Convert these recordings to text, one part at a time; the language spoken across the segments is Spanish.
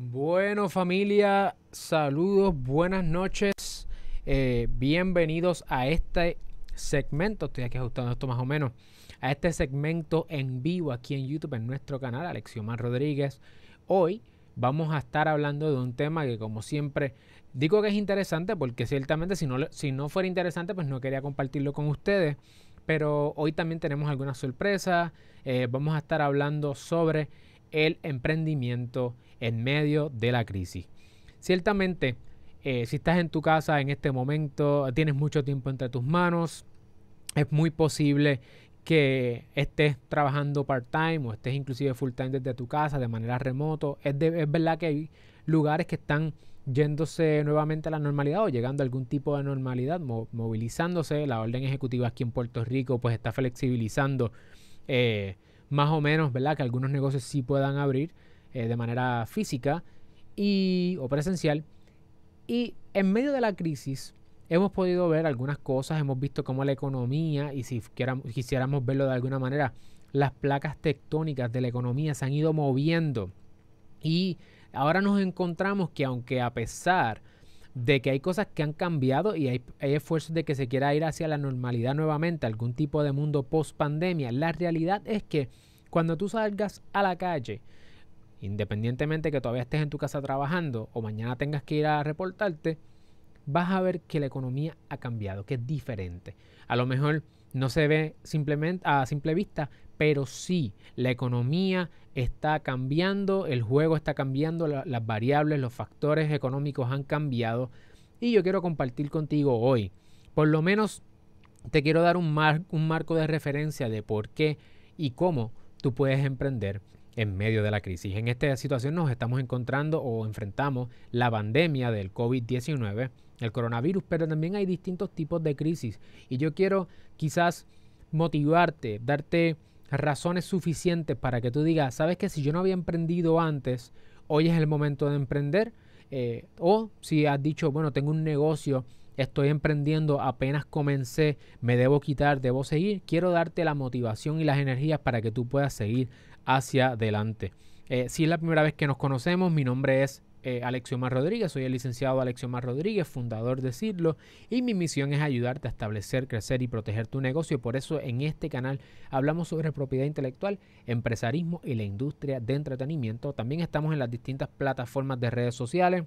Bueno familia, saludos, buenas noches, eh, bienvenidos a este segmento, estoy aquí ajustando esto más o menos, a este segmento en vivo aquí en YouTube en nuestro canal, Alexiomar Rodríguez. Hoy vamos a estar hablando de un tema que como siempre digo que es interesante porque ciertamente si no, si no fuera interesante pues no quería compartirlo con ustedes, pero hoy también tenemos algunas sorpresas, eh, vamos a estar hablando sobre el emprendimiento en medio de la crisis. Ciertamente, eh, si estás en tu casa en este momento, tienes mucho tiempo entre tus manos, es muy posible que estés trabajando part-time o estés inclusive full-time desde tu casa de manera remoto. Es, es verdad que hay lugares que están yéndose nuevamente a la normalidad o llegando a algún tipo de normalidad, movilizándose. La orden ejecutiva aquí en Puerto Rico pues está flexibilizando eh, más o menos, ¿verdad? Que algunos negocios sí puedan abrir eh, de manera física y, o presencial. Y en medio de la crisis hemos podido ver algunas cosas, hemos visto cómo la economía, y si quisiéramos verlo de alguna manera, las placas tectónicas de la economía se han ido moviendo. Y ahora nos encontramos que aunque a pesar de que hay cosas que han cambiado y hay, esfuerzos de que se quiera ir hacia la normalidad nuevamente, algún tipo de mundo post pandemia, la realidad es que cuando tú salgas a la calle, independientemente que todavía estés en tu casa trabajando o mañana tengas que ir a reportarte, vas a ver que la economía ha cambiado, que es diferente. A lo mejor no se ve simplemente a simple vista, pero sí, la economía está cambiando, el juego está cambiando, las variables, los factores económicos han cambiado y yo quiero compartir contigo hoy, por lo menos te quiero dar un, un marco de referencia de por qué y cómo tú puedes emprender en medio de la crisis. En esta situación nos estamos encontrando o enfrentamos la pandemia del COVID-19, el coronavirus, pero también hay distintos tipos de crisis. Y yo quiero quizás motivarte, darte razones suficientes para que tú digas, sabes que si yo no había emprendido antes, hoy es el momento de emprender. Eh, o si has dicho, bueno, tengo un negocio, estoy emprendiendo, apenas comencé, me debo quitar, debo seguir, quiero darte la motivación y las energías para que tú puedas seguir hacia adelante. Eh, si es la primera vez que nos conocemos, mi nombre es eh, Alexiomar Rodríguez, soy el licenciado Alexiomar Rodríguez, fundador de Cirlo, y mi misión es ayudarte a establecer, crecer y proteger tu negocio. Por eso en este canal hablamos sobre propiedad intelectual, empresarismo y la industria de entretenimiento. También estamos en las distintas plataformas de redes sociales.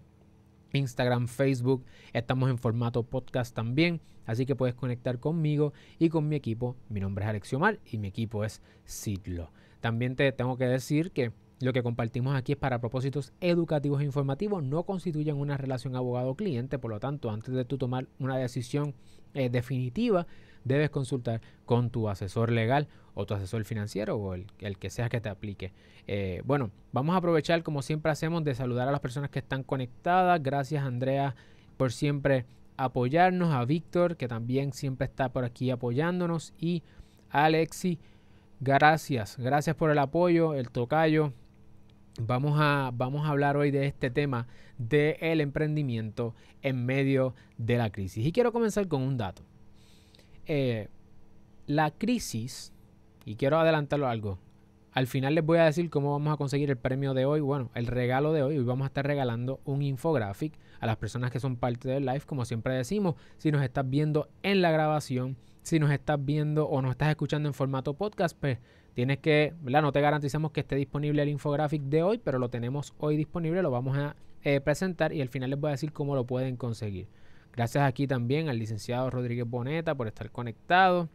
Instagram, Facebook, estamos en formato podcast también, así que puedes conectar conmigo y con mi equipo. Mi nombre es Alexiomar y mi equipo es Sidlo. También te tengo que decir que lo que compartimos aquí es para propósitos educativos e informativos, no constituyen una relación abogado-cliente, por lo tanto, antes de tú tomar una decisión eh, definitiva, debes consultar con tu asesor legal o tu asesor financiero o el, que sea que te aplique. Eh, bueno, vamos a aprovechar, como siempre hacemos, de saludar a las personas que están conectadas. Gracias, Andrea, por siempre apoyarnos, a Víctor, que también siempre está por aquí apoyándonos, y a Alexi Gracias, gracias por el apoyo, el tocayo. Vamos a, vamos a hablar hoy de este tema del emprendimiento en medio de la crisis. Y quiero comenzar con un dato. Eh, la crisis, y quiero adelantarlo algo, al final les voy a decir cómo vamos a conseguir el premio de hoy. Bueno, el regalo de hoy. Hoy vamos a estar regalando un infographic a las personas que son parte del live. Como siempre decimos, si nos estás viendo en la grabación, si nos estás viendo o nos estás escuchando en formato podcast, pues tienes que, ¿verdad? No te garantizamos que esté disponible el infographic de hoy, pero lo tenemos hoy disponible, lo vamos a eh, presentar y al final les voy a decir cómo lo pueden conseguir. Gracias aquí también al licenciado Rodríguez Boneta por estar conectado.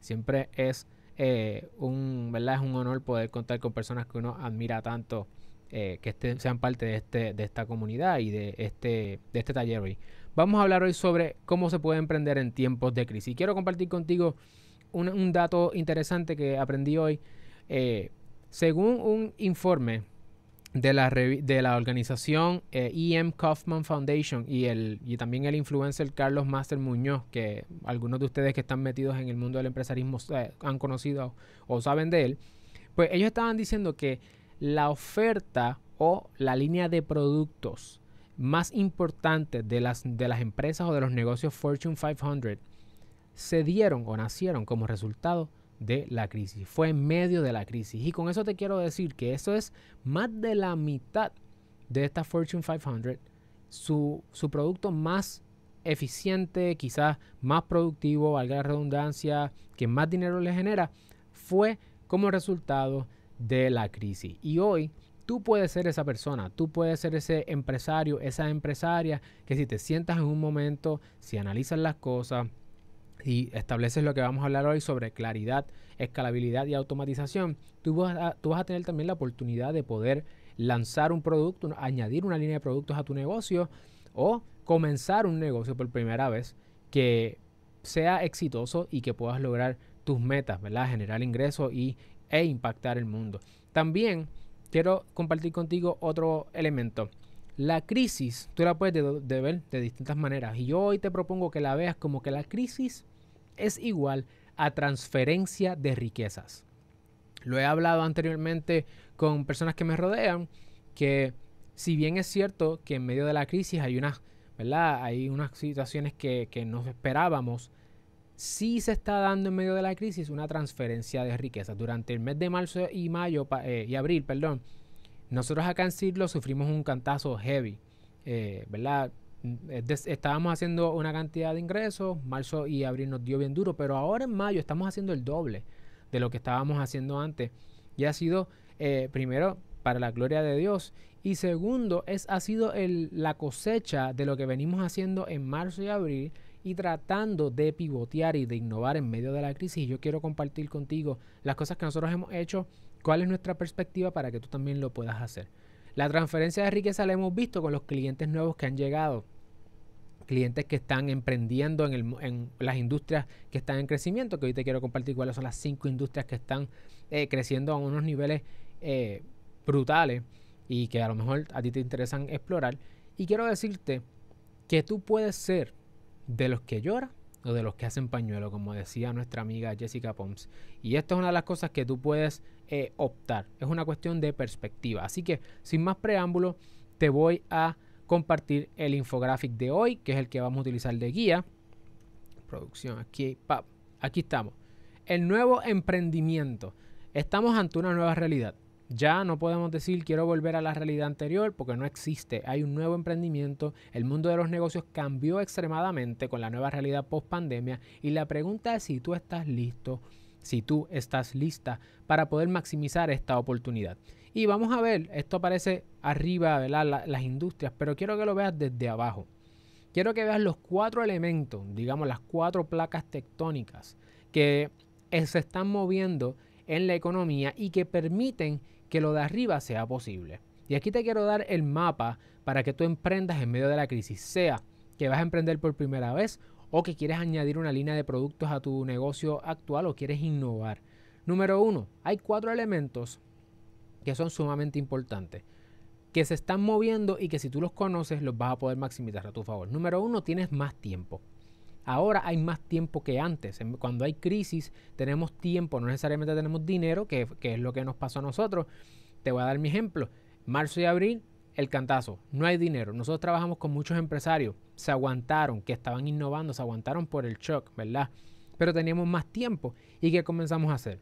Siempre es eh, un, ¿verdad? es un honor poder contar con personas que uno admira tanto, eh, que sean parte de, este, de esta comunidad y de este, de este taller hoy. Vamos a hablar hoy sobre cómo se puede emprender en tiempos de crisis. Quiero compartir contigo un, dato interesante que aprendí hoy. Eh, según un informe de la, de la organización E.M. Kaufman Foundation y, el, y también el influencer Carlos Master Muñoz, que algunos de ustedes que están metidos en el mundo del empresarismo eh, han conocido o saben de él, pues ellos estaban diciendo que la oferta o la línea de productos más importantes de las, de las empresas o de los negocios Fortune 500 se dieron o nacieron como resultado de la crisis. Fue en medio de la crisis. Y con eso te quiero decir que eso es más de la mitad de esta Fortune 500, su, su producto más eficiente, quizás más productivo, valga la redundancia, que más dinero le genera, fue como resultado de la crisis. Y hoy tú puedes ser esa persona, tú puedes ser ese empresario, esa empresaria, que si te sientas en un momento, si analizas las cosas y estableces lo que vamos a hablar hoy sobre claridad, escalabilidad y automatización, tú vas a, tú vas a tener también la oportunidad de poder lanzar un producto, añadir una línea de productos a tu negocio o comenzar un negocio por primera vez que sea exitoso y que puedas lograr tus metas, ¿verdad? Generar ingresos y, e impactar el mundo. También quiero compartir contigo otro elemento. La crisis, tú la puedes ver de distintas maneras. Y yo hoy te propongo que la veas como que la crisis es igual a transferencia de riquezas. Lo he hablado anteriormente con personas que me rodean, que si bien es cierto que en medio de la crisis hay unas, ¿verdad? Hay unas situaciones que, que no esperábamos, sí se está dando en medio de la crisis una transferencia de riquezas. Durante el mes de marzo y mayo eh, y abril, perdón, nosotros acá en Cirlo sufrimos un cantazo heavy, eh, ¿verdad? Estábamos haciendo una cantidad de ingresos, marzo y abril nos dio bien duro, pero ahora en mayo estamos haciendo el doble de lo que estábamos haciendo antes. Y ha sido, eh, primero, para la gloria de Dios. Y segundo, es, ha sido la cosecha de lo que venimos haciendo en marzo y abril y tratando de pivotear y de innovar en medio de la crisis. yo quiero compartir contigo las cosas que nosotros hemos hecho, cuál es nuestra perspectiva para que tú también lo puedas hacer. La transferencia de riqueza la hemos visto con los clientes nuevos que han llegado, clientes que están emprendiendo en, las industrias que están en crecimiento, que hoy te quiero compartir cuáles son las cinco industrias que están eh, creciendo a unos niveles eh, brutales y que a lo mejor a ti te interesan explorar. Y quiero decirte que tú puedes ser de los que lloran o de los que hacen pañuelo, como decía nuestra amiga Jessica Poms. Y esto es una de las cosas que tú puedes eh, optar. Es una cuestión de perspectiva. Así que, sin más preámbulo, te voy a compartir el infográfico de hoy, que es el que vamos a utilizar de guía. Producción, aquí, aquí estamos. El nuevo emprendimiento. Estamos ante una nueva realidad. Ya no podemos decir quiero volver a la realidad anterior porque no existe. Hay un nuevo emprendimiento. El mundo de los negocios cambió extremadamente con la nueva realidad post pandemia. Y la pregunta es si tú estás listo, si tú estás lista para poder maximizar esta oportunidad. Y vamos a ver, esto aparece arriba, de las industrias, pero quiero que lo veas desde abajo. Quiero que veas los cuatro elementos, digamos las cuatro placas tectónicas que se están moviendo en la economía y que permiten que lo de arriba sea posible. Y aquí te quiero dar el mapa para que tú emprendas en medio de la crisis, sea que vas a emprender por primera vez o que quieres añadir una línea de productos a tu negocio actual o quieres innovar. Número uno, hay cuatro elementos que son sumamente importantes, que se están moviendo y que si tú los conoces los vas a poder maximizar a tu favor. Número uno, tienes más tiempo. Ahora hay más tiempo que antes. Cuando hay crisis tenemos tiempo, no necesariamente tenemos dinero, que, es lo que nos pasó a nosotros. Te voy a dar mi ejemplo. Marzo y abril, el cantazo. No hay dinero. Nosotros trabajamos con muchos empresarios. Se aguantaron, que estaban innovando, se aguantaron por el shock, ¿verdad? Pero teníamos más tiempo. ¿Y qué comenzamos a hacer?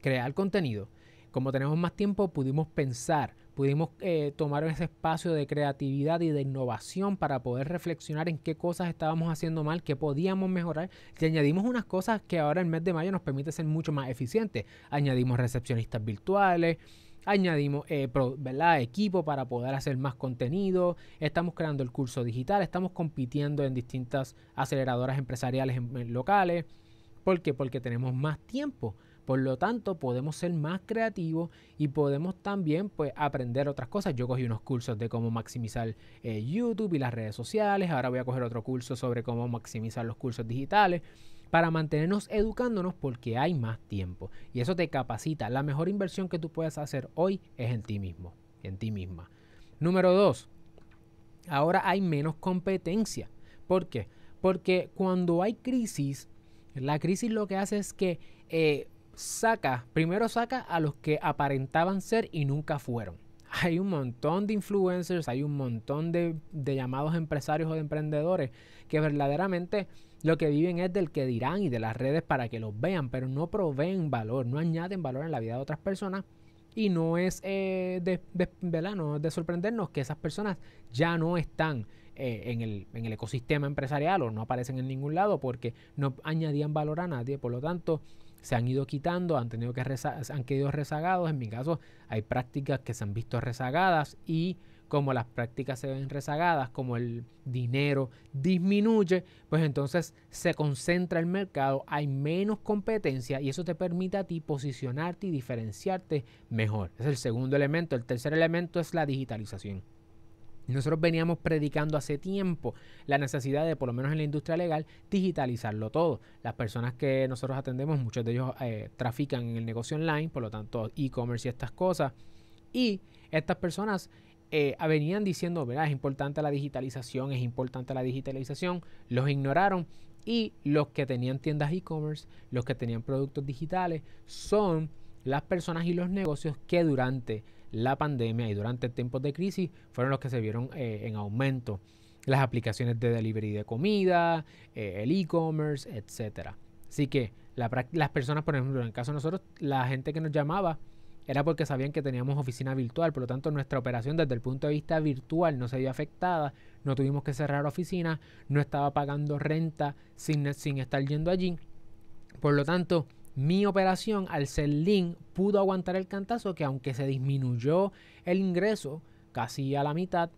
Crear contenido. Como tenemos más tiempo, pudimos pensar, pudimos eh, tomar ese espacio de creatividad y de innovación para poder reflexionar en qué cosas estábamos haciendo mal, qué podíamos mejorar. Y añadimos unas cosas que ahora el mes de mayo nos permite ser mucho más eficientes. Añadimos recepcionistas virtuales, añadimos eh, equipo para poder hacer más contenido, estamos creando el curso digital, estamos compitiendo en distintas aceleradoras empresariales locales. ¿Por qué? Porque tenemos más tiempo por lo tanto, podemos ser más creativos y podemos también pues, aprender otras cosas. Yo cogí unos cursos de cómo maximizar eh, YouTube y las redes sociales. Ahora voy a coger otro curso sobre cómo maximizar los cursos digitales para mantenernos educándonos porque hay más tiempo. Y eso te capacita. La mejor inversión que tú puedes hacer hoy es en ti mismo, en ti misma. Número dos, ahora hay menos competencia. ¿Por qué? Porque cuando hay crisis, la crisis lo que hace es que eh, saca, primero saca a los que aparentaban ser y nunca fueron. Hay un montón de influencers, hay un montón de, llamados empresarios o de emprendedores que verdaderamente lo que viven es del que dirán y de las redes para que los vean, pero no proveen valor, no añaden valor en la vida de otras personas Y no es, eh, de, es de sorprendernos que esas personas ya no están eh, en, el, en, el, ecosistema empresarial o no aparecen en ningún lado porque no añadían valor a nadie. Por lo tanto, se han ido quitando, han tenido que han quedado rezagados. En mi caso, hay prácticas que se han visto rezagadas y como las prácticas se ven rezagadas, como el dinero disminuye, pues entonces se concentra el mercado, hay menos competencia y eso te permite a ti posicionarte y diferenciarte mejor. es el segundo elemento. El tercer elemento es la digitalización. Nosotros veníamos predicando hace tiempo la necesidad de, por lo menos en la industria legal, digitalizarlo todo. Las personas que nosotros atendemos, muchos de ellos eh, trafican en el negocio online, por lo tanto, e-commerce y estas cosas. Y estas personas eh, venían diciendo, ¿verdad? Es importante la digitalización, es importante la digitalización. Los ignoraron y los que tenían tiendas e-commerce, los que tenían productos digitales, son las personas y los negocios que durante la pandemia y durante tiempos de crisis fueron los que se vieron eh, en aumento. Las aplicaciones de delivery de comida, eh, el e-commerce, etcétera. Así que las personas, por ejemplo, en el caso de nosotros, la gente que nos llamaba era porque sabían que teníamos oficina virtual, por lo tanto nuestra operación desde el punto de vista virtual no se vio afectada, no tuvimos que cerrar oficina, no estaba pagando renta sin, sin estar yendo allí. Por lo tanto, mi operación al ser link pudo aguantar el cantazo que aunque se disminuyó el ingreso casi a la mitad,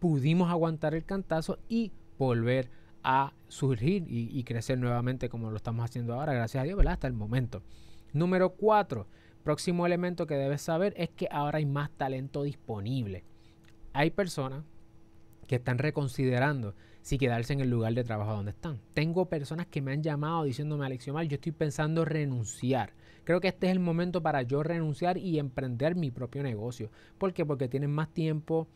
pudimos aguantar el cantazo y volver a surgir y, crecer nuevamente como lo estamos haciendo ahora, gracias a Dios. Hasta el momento. Número 4 Próximo elemento que debes saber es que ahora hay más talento disponible. Hay personas que están reconsiderando si quedarse en el lugar de trabajo donde están. Tengo personas que me han llamado diciéndome, Mal, yo estoy pensando renunciar. Creo que este es el momento para yo renunciar y emprender mi propio negocio. ¿Por qué? Porque tienen más tiempo,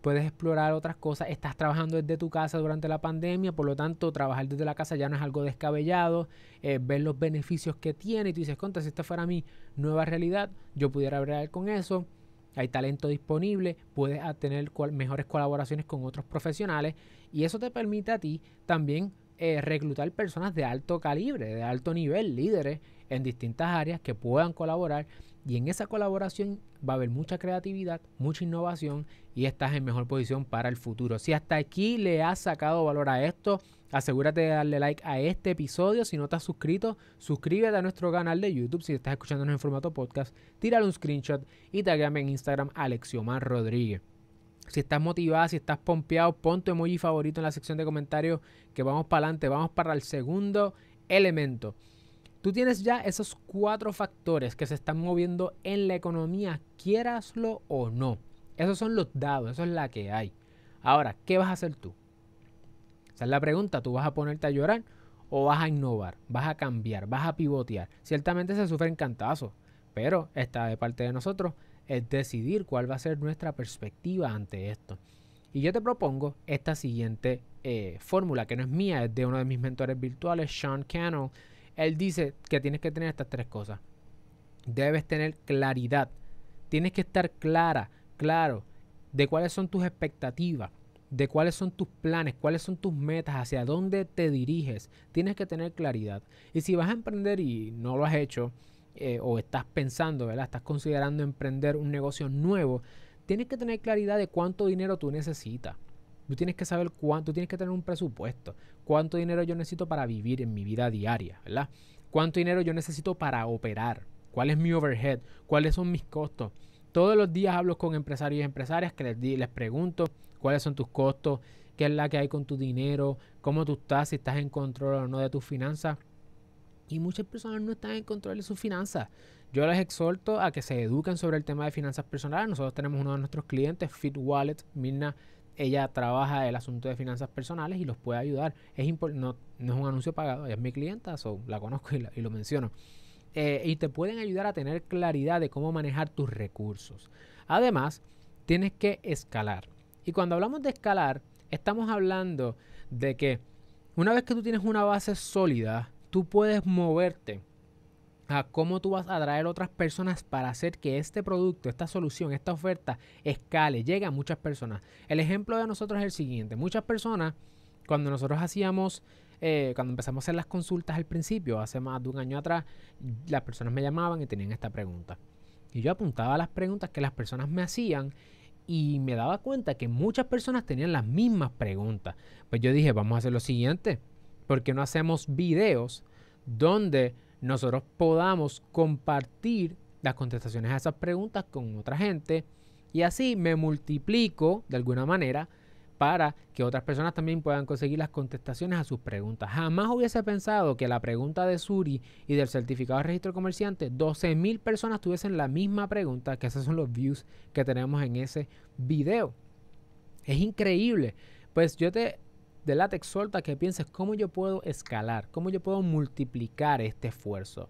puedes explorar otras cosas, estás trabajando desde tu casa durante la pandemia, por lo tanto trabajar desde la casa ya no es algo descabellado, eh, ver los beneficios que tiene y tú dices, contra, si esta fuera mi nueva realidad, yo pudiera hablar con eso, hay talento disponible, puedes tener mejores colaboraciones con otros profesionales y eso te permite a ti también eh, reclutar personas de alto calibre, de alto nivel, líderes en distintas áreas que puedan colaborar y en esa colaboración va a haber mucha creatividad, mucha innovación y estás en mejor posición para el futuro. Si hasta aquí le has sacado valor a esto, asegúrate de darle like a este episodio. Si no te has suscrito, suscríbete a nuestro canal de YouTube. Si estás escuchándonos en formato podcast, tírale un screenshot y tagueame en Instagram Alexiomar Rodríguez. Si estás motivado, si estás pompeado, pon tu emoji favorito en la sección de comentarios que vamos para adelante. Vamos para el segundo elemento. Tú tienes ya esos cuatro factores que se están moviendo en la economía, quieraslo o no. Esos son los dados, eso es la que hay. Ahora, ¿qué vas a hacer tú? Esa es la pregunta. ¿Tú vas a ponerte a llorar o vas a innovar? ¿Vas a cambiar? ¿Vas a pivotear? Ciertamente se sufren cantazos, pero está de parte de nosotros es decidir cuál va a ser nuestra perspectiva ante esto. Y yo te propongo esta siguiente eh, fórmula, que no es mía, es de uno de mis mentores virtuales, Sean Cannell él dice que tienes que tener estas tres cosas. Debes tener claridad. Tienes que estar clara, claro, de cuáles son tus expectativas, de cuáles son tus planes, cuáles son tus metas, hacia dónde te diriges. Tienes que tener claridad. Y si vas a emprender y no lo has hecho, eh, o estás pensando, ¿verdad? Estás considerando emprender un negocio nuevo, tienes que tener claridad de cuánto dinero tú necesitas. Tú tienes que saber cuánto, tienes que tener un presupuesto. Cuánto dinero yo necesito para vivir en mi vida diaria, ¿verdad? Cuánto dinero yo necesito para operar. ¿Cuál es mi overhead? ¿Cuáles son mis costos? Todos los días hablo con empresarios y empresarias que les, les pregunto cuáles son tus costos, qué es la que hay con tu dinero, cómo tú estás, si estás en control o no de tus finanzas. Y muchas personas no están en control de sus finanzas. Yo les exhorto a que se eduquen sobre el tema de finanzas personales. Nosotros tenemos uno de nuestros clientes, Fit Wallet, Mirna ella trabaja el asunto de finanzas personales y los puede ayudar. Es no, no es un anuncio pagado, ella es mi clienta, la conozco y, lo menciono. Eh, y te pueden ayudar a tener claridad de cómo manejar tus recursos. Además, tienes que escalar. Y cuando hablamos de escalar, estamos hablando de que una vez que tú tienes una base sólida, tú puedes moverte a cómo tú vas a atraer otras personas para hacer que este producto, esta solución, esta oferta escale, llegue a muchas personas. El ejemplo de nosotros es el siguiente. Muchas personas, cuando nosotros hacíamos, eh, cuando empezamos a hacer las consultas al principio, hace más de un año atrás, las personas me llamaban y tenían esta pregunta. Y yo apuntaba las preguntas que las personas me hacían y me daba cuenta que muchas personas tenían las mismas preguntas. Pues yo dije, vamos a hacer lo siguiente, ¿por qué no hacemos videos donde nosotros podamos compartir las contestaciones a esas preguntas con otra gente y así me multiplico de alguna manera para que otras personas también puedan conseguir las contestaciones a sus preguntas. Jamás hubiese pensado que la pregunta de Suri y del certificado de registro comerciante, 12.000 personas tuviesen la misma pregunta, que esos son los views que tenemos en ese video. Es increíble. Pues yo te, de la te exhorto a que pienses cómo yo puedo escalar, cómo yo puedo multiplicar este esfuerzo.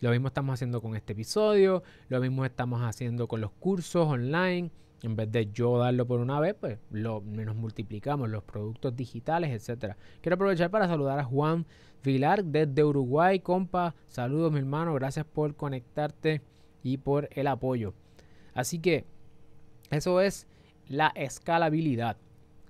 Lo mismo estamos haciendo con este episodio, lo mismo estamos haciendo con los cursos online en vez de yo darlo por una vez, pues lo, nos multiplicamos los productos digitales, etcétera. Quiero aprovechar para saludar a Juan Vilar desde Uruguay, compa. Saludos, mi hermano. Gracias por conectarte y por el apoyo. Así que eso es la escalabilidad.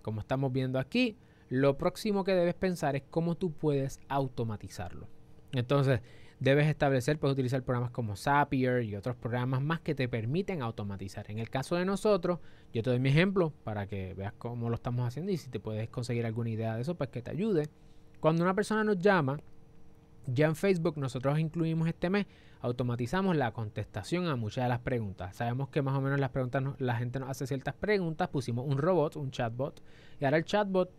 Como estamos viendo aquí, lo próximo que debes pensar es cómo tú puedes automatizarlo. Entonces, debes establecer, puedes utilizar programas como Zapier y otros programas más que te permiten automatizar. En el caso de nosotros, yo te doy mi ejemplo para que veas cómo lo estamos haciendo y si te puedes conseguir alguna idea de eso, pues que te ayude. Cuando una persona nos llama, ya en Facebook nosotros incluimos este mes, automatizamos la contestación a muchas de las preguntas. Sabemos que más o menos las preguntas, la gente nos hace ciertas preguntas, pusimos un robot, un chatbot, y ahora el chatbot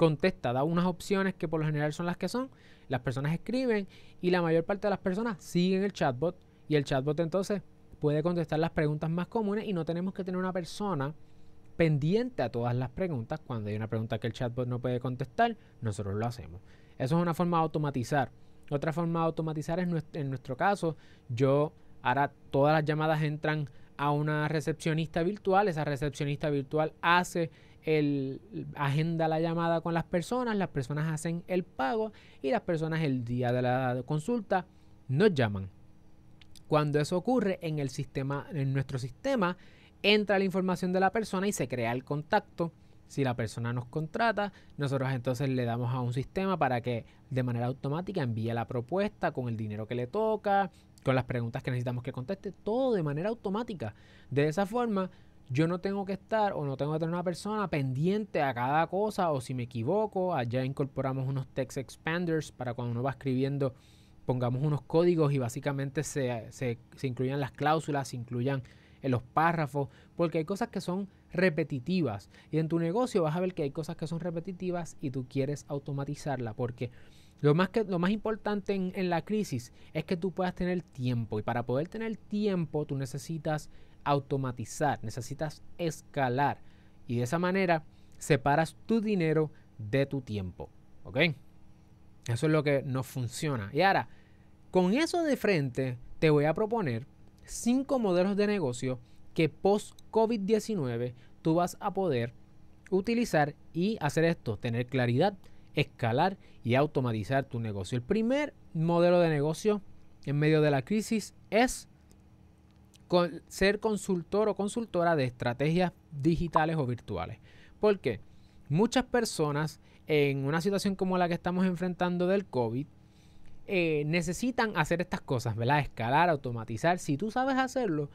contesta, da unas opciones que por lo general son las que son, las personas escriben y la mayor parte de las personas siguen el chatbot y el chatbot entonces puede contestar las preguntas más comunes y no tenemos que tener una persona pendiente a todas las preguntas. Cuando hay una pregunta que el chatbot no puede contestar, nosotros lo hacemos. Eso es una forma de automatizar. Otra forma de automatizar es en nuestro caso, yo ahora todas las llamadas entran a una recepcionista virtual, esa recepcionista virtual hace el, agenda la llamada con las personas, las personas hacen el pago y las personas el día de la consulta nos llaman. Cuando eso ocurre en el sistema, en nuestro sistema, entra la información de la persona y se crea el contacto. Si la persona nos contrata, nosotros entonces le damos a un sistema para que de manera automática envíe la propuesta con el dinero que le toca, con las preguntas que necesitamos que conteste, todo de manera automática. De esa forma, yo no tengo que estar o no tengo que tener una persona pendiente a cada cosa o si me equivoco, allá incorporamos unos text expanders para cuando uno va escribiendo pongamos unos códigos y básicamente se, se, incluyan las cláusulas, se incluyan en los párrafos, porque hay cosas que son repetitivas. Y en tu negocio vas a ver que hay cosas que son repetitivas y tú quieres automatizarla porque lo más, que, lo más importante en, en la crisis es que tú puedas tener tiempo. Y para poder tener tiempo tú necesitas automatizar, necesitas escalar y de esa manera separas tu dinero de tu tiempo. ¿Ok? Eso es lo que nos funciona. Y ahora, con eso de frente, te voy a proponer cinco modelos de negocio que post-COVID-19 tú vas a poder utilizar y hacer esto, tener claridad, escalar y automatizar tu negocio. El primer modelo de negocio en medio de la crisis es ser consultor o consultora de estrategias digitales o virtuales. Porque muchas personas en una situación como la que estamos enfrentando del COVID eh, necesitan hacer estas cosas, ¿verdad? Escalar, automatizar. Si tú sabes hacerlo,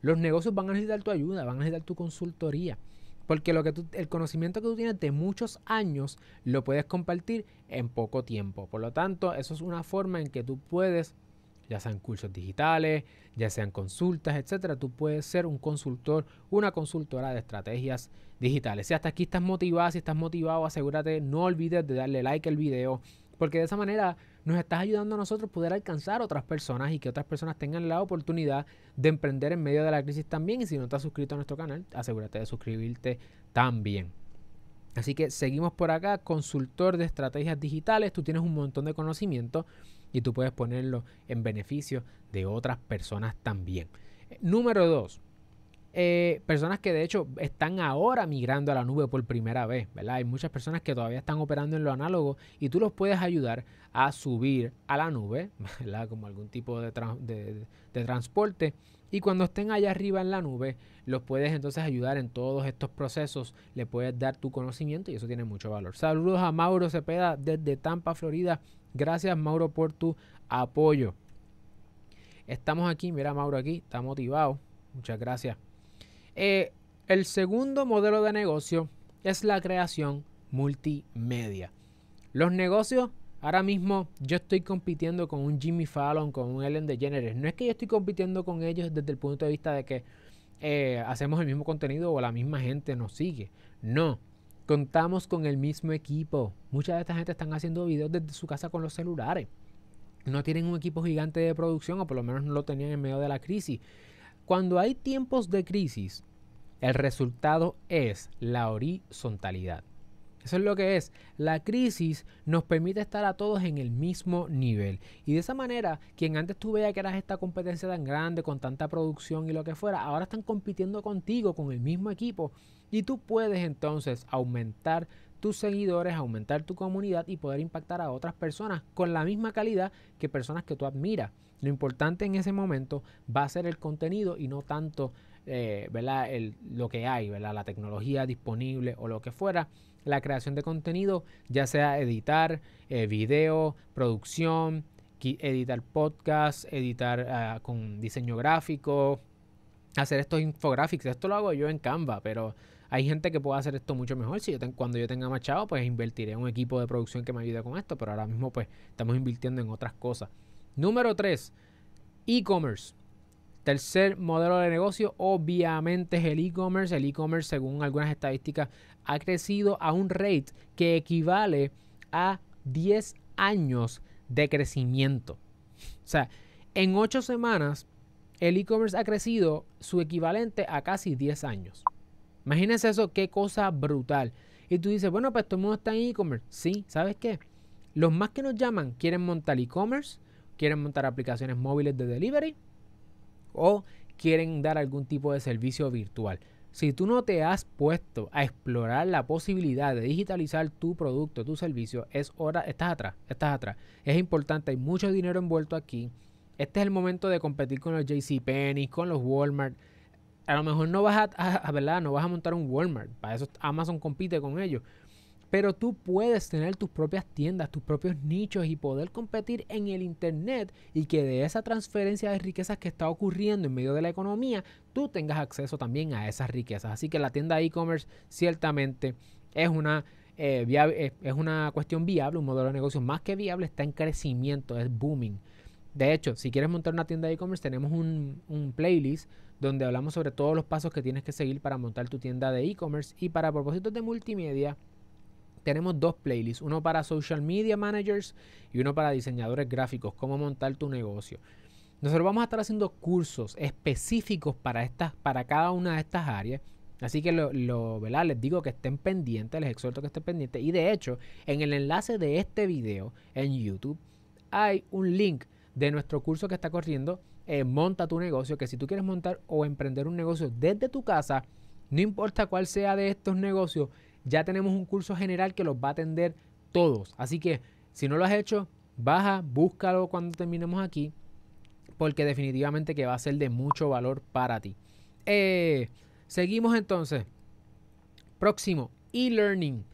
los negocios van a necesitar tu ayuda, van a necesitar tu consultoría. Porque lo que el conocimiento que tú tienes de muchos años lo puedes compartir en poco tiempo. Por lo tanto, eso es una forma en que tú puedes ya sean cursos digitales, ya sean consultas, etcétera, tú puedes ser un consultor, una consultora de estrategias digitales. Si hasta aquí estás motivado, si estás motivado, asegúrate, no olvides de darle like al video, porque de esa manera nos estás ayudando a nosotros a poder alcanzar a otras personas y que otras personas tengan la oportunidad de emprender en medio de la crisis también. Y si no estás suscrito a nuestro canal, asegúrate de suscribirte también. Así que seguimos por acá, consultor de estrategias digitales, tú tienes un montón de conocimiento y tú puedes ponerlo en beneficio de otras personas también. Número dos, eh, personas que de hecho están ahora migrando a la nube por primera vez, ¿verdad? Hay muchas personas que todavía están operando en lo análogo y tú los puedes ayudar a subir a la nube, ¿verdad? Como algún tipo de, de transporte. Y cuando estén allá arriba en la nube, los puedes entonces ayudar en todos estos procesos, le puedes dar tu conocimiento y eso tiene mucho valor. Saludos a Mauro Cepeda desde Tampa, Florida. Gracias Mauro por tu apoyo. estamos aquí, mira Mauro aquí, está motivado. Muchas gracias. Eh, el segundo modelo de negocio es la creación multimedia. Los negocios, ahora mismo yo estoy compitiendo con un Jimmy Fallon, con un Ellen DeGeneres. No es que yo estoy compitiendo con ellos desde el punto de vista de que eh, hacemos el mismo contenido o la misma gente nos sigue. No, contamos con el mismo equipo. Mucha de esta gente están haciendo videos desde su casa con los celulares. No tienen un equipo gigante de producción o por lo menos no lo tenían en medio de la crisis. Cuando hay tiempos de crisis, el resultado es la horizontalidad. Eso es lo que es. La crisis nos permite estar a todos en el mismo nivel. Y de esa manera, quien antes tú veías que eras esta competencia tan grande, con tanta producción y lo que fuera, ahora están compitiendo contigo, con el mismo equipo. Y tú puedes entonces aumentar tus seguidores, aumentar tu comunidad y poder impactar a otras personas con la misma calidad que personas que tú admiras. Lo importante en ese momento va a ser el contenido y no tanto eh, lo que hay, la tecnología disponible o lo que fuera la creación de contenido, ya sea editar eh, video, producción, editar podcast, editar ah, con diseño gráfico, hacer estos infográficos. Esto lo hago yo en Canva, pero hay gente que puede hacer esto mucho mejor. Si yo cuando yo tenga más chavo, pues invertiré en un equipo de producción que me ayude con esto, pero ahora mismo pues estamos invirtiendo en otras cosas. Número 3, e-commerce. Tercer modelo de negocio, obviamente, es el e-commerce. El e-commerce, según algunas estadísticas, ha crecido a un rate que equivale a 10 años de crecimiento. O sea, en 8 semanas, el e-commerce ha crecido su equivalente a casi 10 años. Imagínense eso, qué cosa brutal. Y tú dices, bueno, pues todo el mundo está en e-commerce. Sí, ¿sabes qué? Los más que nos llaman quieren montar e-commerce, quieren montar aplicaciones móviles de delivery o quieren dar algún tipo de servicio virtual. Si tú no te has puesto a explorar la posibilidad de digitalizar tu producto, tu servicio, es hora, estás atrás, estás atrás. Es importante, hay mucho dinero envuelto aquí. Este es el momento de competir con los JCPenney, con los Walmart. A lo mejor no vas a, ¿verdad? No vas a montar un Walmart. Para eso Amazon compite con ellos. Pero tú puedes tener tus propias tiendas, tus propios nichos y poder competir en el Internet y que de esa transferencia de riquezas que está ocurriendo en medio de la economía, tú tengas acceso también a esas riquezas. Así que la tienda e-commerce ciertamente es una, eh, eh, es una cuestión viable, un modelo de negocio más que viable, está en crecimiento, es booming. De hecho, si quieres montar una tienda de e-commerce, tenemos un, un playlist donde hablamos sobre todos los pasos que tienes que seguir para montar tu tienda de e-commerce y para propósitos de multimedia tenemos dos playlists, uno para social media managers y uno para diseñadores gráficos, cómo montar tu negocio. Nosotros vamos a estar haciendo cursos específicos para, para cada una de estas áreas. Así que lo, lo les digo que estén pendientes, les exhorto que estén pendientes. Y de hecho, en el enlace de este video en YouTube hay un link de nuestro curso que está corriendo, eh, Monta tu negocio, que si tú quieres montar o emprender un negocio desde tu casa, no importa cuál sea de estos negocios, ya tenemos un curso general que los va a atender todos. Así que si no lo has hecho, baja, búscalo cuando terminemos aquí, porque definitivamente que va a ser de mucho valor para ti. Eh, seguimos entonces. Próximo, e-learning.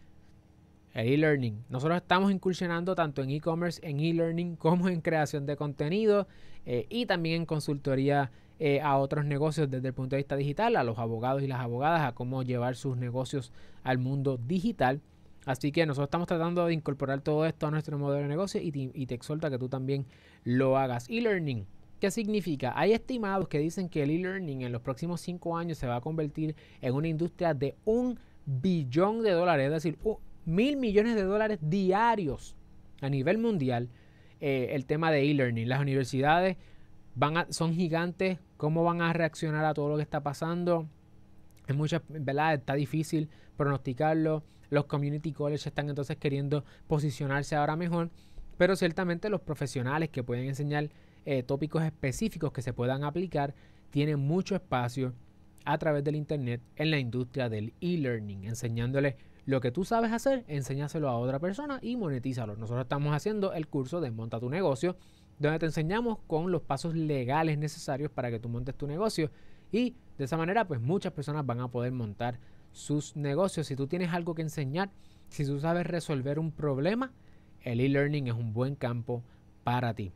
E-learning. Nosotros estamos incursionando tanto en e-commerce, en e-learning, como en creación de contenido eh, y también en consultoría eh, a otros negocios desde el punto de vista digital, a los abogados y las abogadas, a cómo llevar sus negocios al mundo digital. Así que nosotros estamos tratando de incorporar todo esto a nuestro modelo de negocio y te, y te exhorta que tú también lo hagas. E-learning. ¿Qué significa? Hay estimados que dicen que el e-learning en los próximos cinco años se va a convertir en una industria de un billón de dólares, es decir, mil millones de dólares diarios a nivel mundial. Eh, el tema de e-learning. Las universidades van son gigantes, cómo van a reaccionar a todo lo que está pasando. Es mucha, ¿verdad? Está difícil pronosticarlo. Los community colleges están entonces queriendo posicionarse ahora mejor. Pero ciertamente los profesionales que pueden enseñar eh, tópicos específicos que se puedan aplicar tienen mucho espacio a través del Internet en la industria del e-learning, enseñándole lo que tú sabes hacer, enséñaselo a otra persona y monetízalo. Nosotros estamos haciendo el curso de Monta tu negocio donde te enseñamos con los pasos legales necesarios para que tú montes tu negocio y de esa manera pues muchas personas van a poder montar sus negocios. Si tú tienes algo que enseñar, si tú sabes resolver un problema, el e-learning es un buen campo para ti.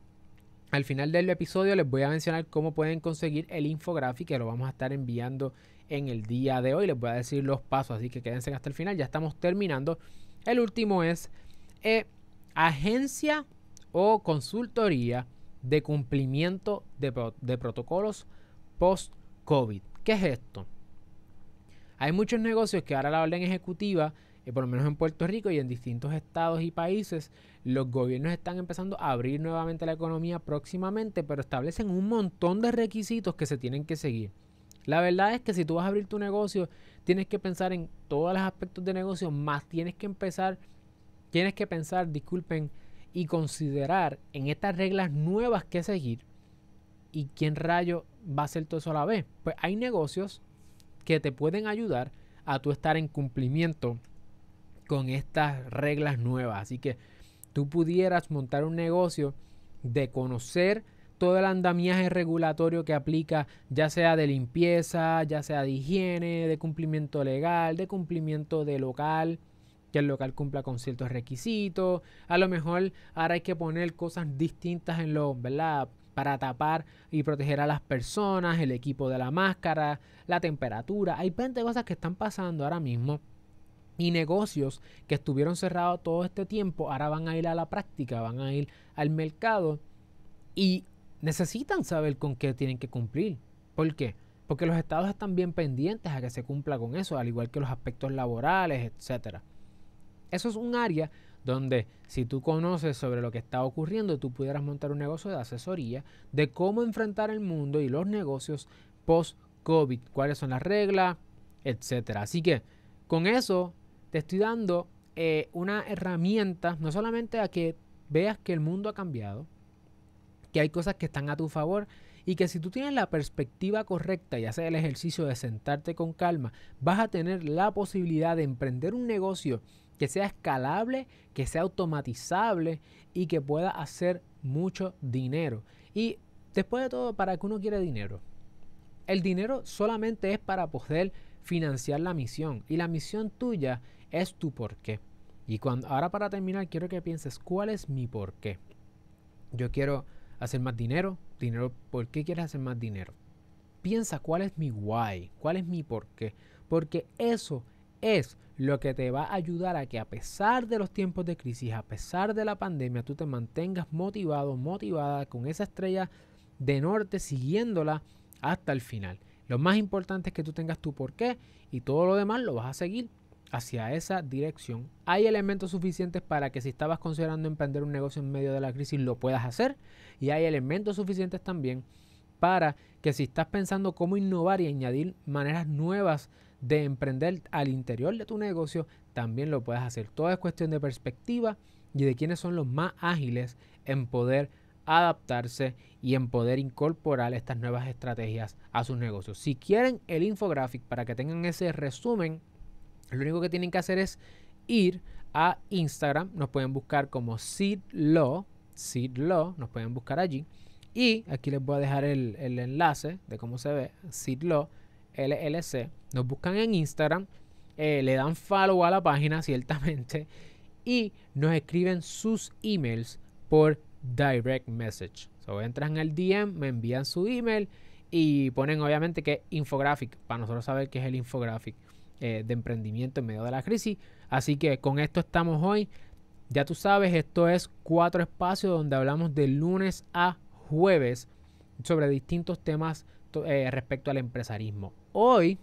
Al final del episodio les voy a mencionar cómo pueden conseguir el infográfico que lo vamos a estar enviando en el día de hoy. Les voy a decir los pasos, así que quédense hasta el final. Ya estamos terminando. El último es eh, agencia o consultoría de cumplimiento de, protocolos post-COVID. ¿Qué es esto? Hay muchos negocios que ahora la orden ejecutiva y por lo menos en Puerto Rico y en distintos estados y países, los gobiernos están empezando a abrir nuevamente la economía próximamente, pero establecen un montón de requisitos que se tienen que seguir. La verdad es que si tú vas a abrir tu negocio, tienes que pensar en todos los aspectos de negocio, más tienes que empezar, tienes que pensar, disculpen, y considerar en estas reglas nuevas que seguir y quién rayo va a hacer todo eso a la vez. Pues hay negocios que te pueden ayudar a tú estar en cumplimiento con estas reglas nuevas. Así que tú pudieras montar un negocio de conocer todo el andamiaje regulatorio que aplica, ya sea de limpieza, ya sea de higiene, de cumplimiento legal, de cumplimiento de local, que el local cumpla con ciertos requisitos. A lo mejor ahora hay que poner cosas distintas en los, ¿verdad? Para tapar y proteger a las personas, el equipo de la máscara, la temperatura. Hay 20 cosas que están pasando ahora mismo y negocios que estuvieron cerrados todo este tiempo ahora van a ir a la práctica, van a ir al mercado y necesitan saber con qué tienen que cumplir. ¿Por qué? Porque los estados están bien pendientes a que se cumpla con eso, al igual que los aspectos laborales, etc. Eso es un área donde si tú conoces sobre lo que está ocurriendo, tú pudieras montar un negocio de asesoría de cómo enfrentar el mundo y los negocios post-COVID, cuáles son las reglas, etc. Así que con eso te estoy dando eh, una herramienta, no solamente a que veas que el mundo ha cambiado, hay cosas que están a tu favor y que si tú tienes la perspectiva correcta y haces el ejercicio de sentarte con calma, vas a tener la posibilidad de emprender un negocio que sea escalable, que sea automatizable y que pueda hacer mucho dinero. Y después de todo, ¿para qué uno quiere dinero? El dinero solamente es para poder financiar la misión y la misión tuya es tu por qué. Y cuando, ahora para terminar, quiero que pienses cuál es mi por qué. Yo quiero hacer más dinero. Dinero, ¿por qué quieres hacer más dinero? Piensa cuál es mi why, cuál es mi por qué. Porque eso es lo que te va a ayudar a que a pesar de los tiempos de crisis, a pesar de la pandemia, tú te mantengas motivado, motivada con esa estrella de norte siguiéndola hasta el final. Lo más importante es que tú tengas tu por qué y todo lo demás lo vas a seguir hacia esa dirección. Hay elementos suficientes para que si estabas considerando emprender un negocio en medio de la crisis lo puedas hacer y hay elementos suficientes también para que si estás pensando cómo innovar y añadir maneras nuevas de emprender al interior de tu negocio, también lo puedas hacer. Todo es cuestión de perspectiva y de quiénes son los más ágiles en poder adaptarse y en poder incorporar estas nuevas estrategias a sus negocios. Si quieren el infographic para que tengan ese resumen lo único que tienen que hacer es ir a Instagram, nos pueden buscar como SeedLaw, SeedLaw, nos pueden buscar allí. Y aquí les voy a dejar el, enlace de cómo se ve, SeedLaw, LLC. Nos buscan en Instagram, eh, le dan follow a la página, ciertamente, y nos escriben sus emails por direct message. So, entran al DM, me envían su email y ponen obviamente que infographic, para nosotros saber qué es el infographic. Eh, de emprendimiento en medio de la crisis. Así que con esto estamos hoy. Ya tú sabes, esto es cuatro espacios donde hablamos de lunes a jueves sobre distintos temas eh, respecto al empresarismo. Hoy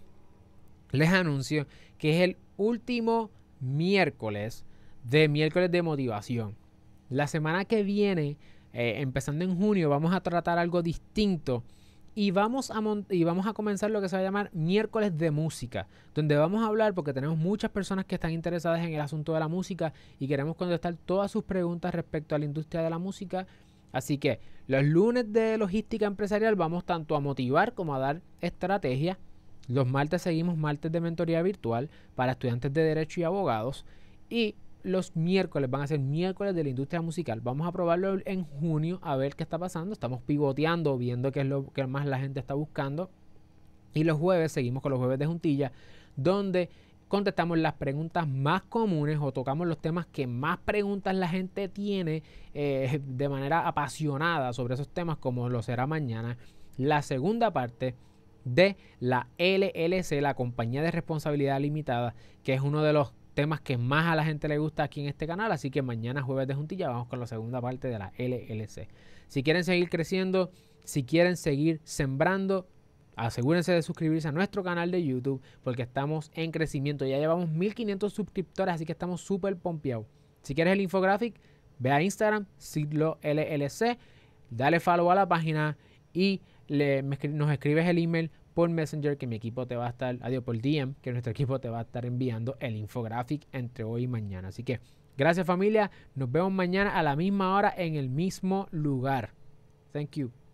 les anuncio que es el último miércoles de miércoles de motivación. La semana que viene, eh, empezando en junio, vamos a tratar algo distinto y vamos, a y vamos a comenzar lo que se va a llamar miércoles de música, donde vamos a hablar porque tenemos muchas personas que están interesadas en el asunto de la música y queremos contestar todas sus preguntas respecto a la industria de la música. Así que los lunes de logística empresarial vamos tanto a motivar como a dar estrategia. Los martes seguimos martes de mentoría virtual para estudiantes de derecho y abogados. Y los miércoles van a ser miércoles de la industria musical. Vamos a probarlo en junio a ver qué está pasando. Estamos pivoteando, viendo qué es lo que más la gente está buscando. Y los jueves seguimos con los jueves de juntilla, donde contestamos las preguntas más comunes o tocamos los temas que más preguntas la gente tiene eh, de manera apasionada sobre esos temas como lo será mañana. La segunda parte de la LLC, la compañía de responsabilidad limitada, que es uno de los temas que más a la gente le gusta aquí en este canal. Así que mañana jueves de juntilla vamos con la segunda parte de la LLC. Si quieren seguir creciendo, si quieren seguir sembrando, asegúrense de suscribirse a nuestro canal de YouTube porque estamos en crecimiento. Ya llevamos 1500 suscriptores, así que estamos súper pompeados. Si quieres el infographic, ve a Instagram, Sidlo LLC, dale follow a la página y nos escribes el email por Messenger que mi equipo te va a estar, adiós por DM, que nuestro equipo te va a estar enviando el infographic entre hoy y mañana. Así que gracias familia, nos vemos mañana a la misma hora en el mismo lugar. Thank you.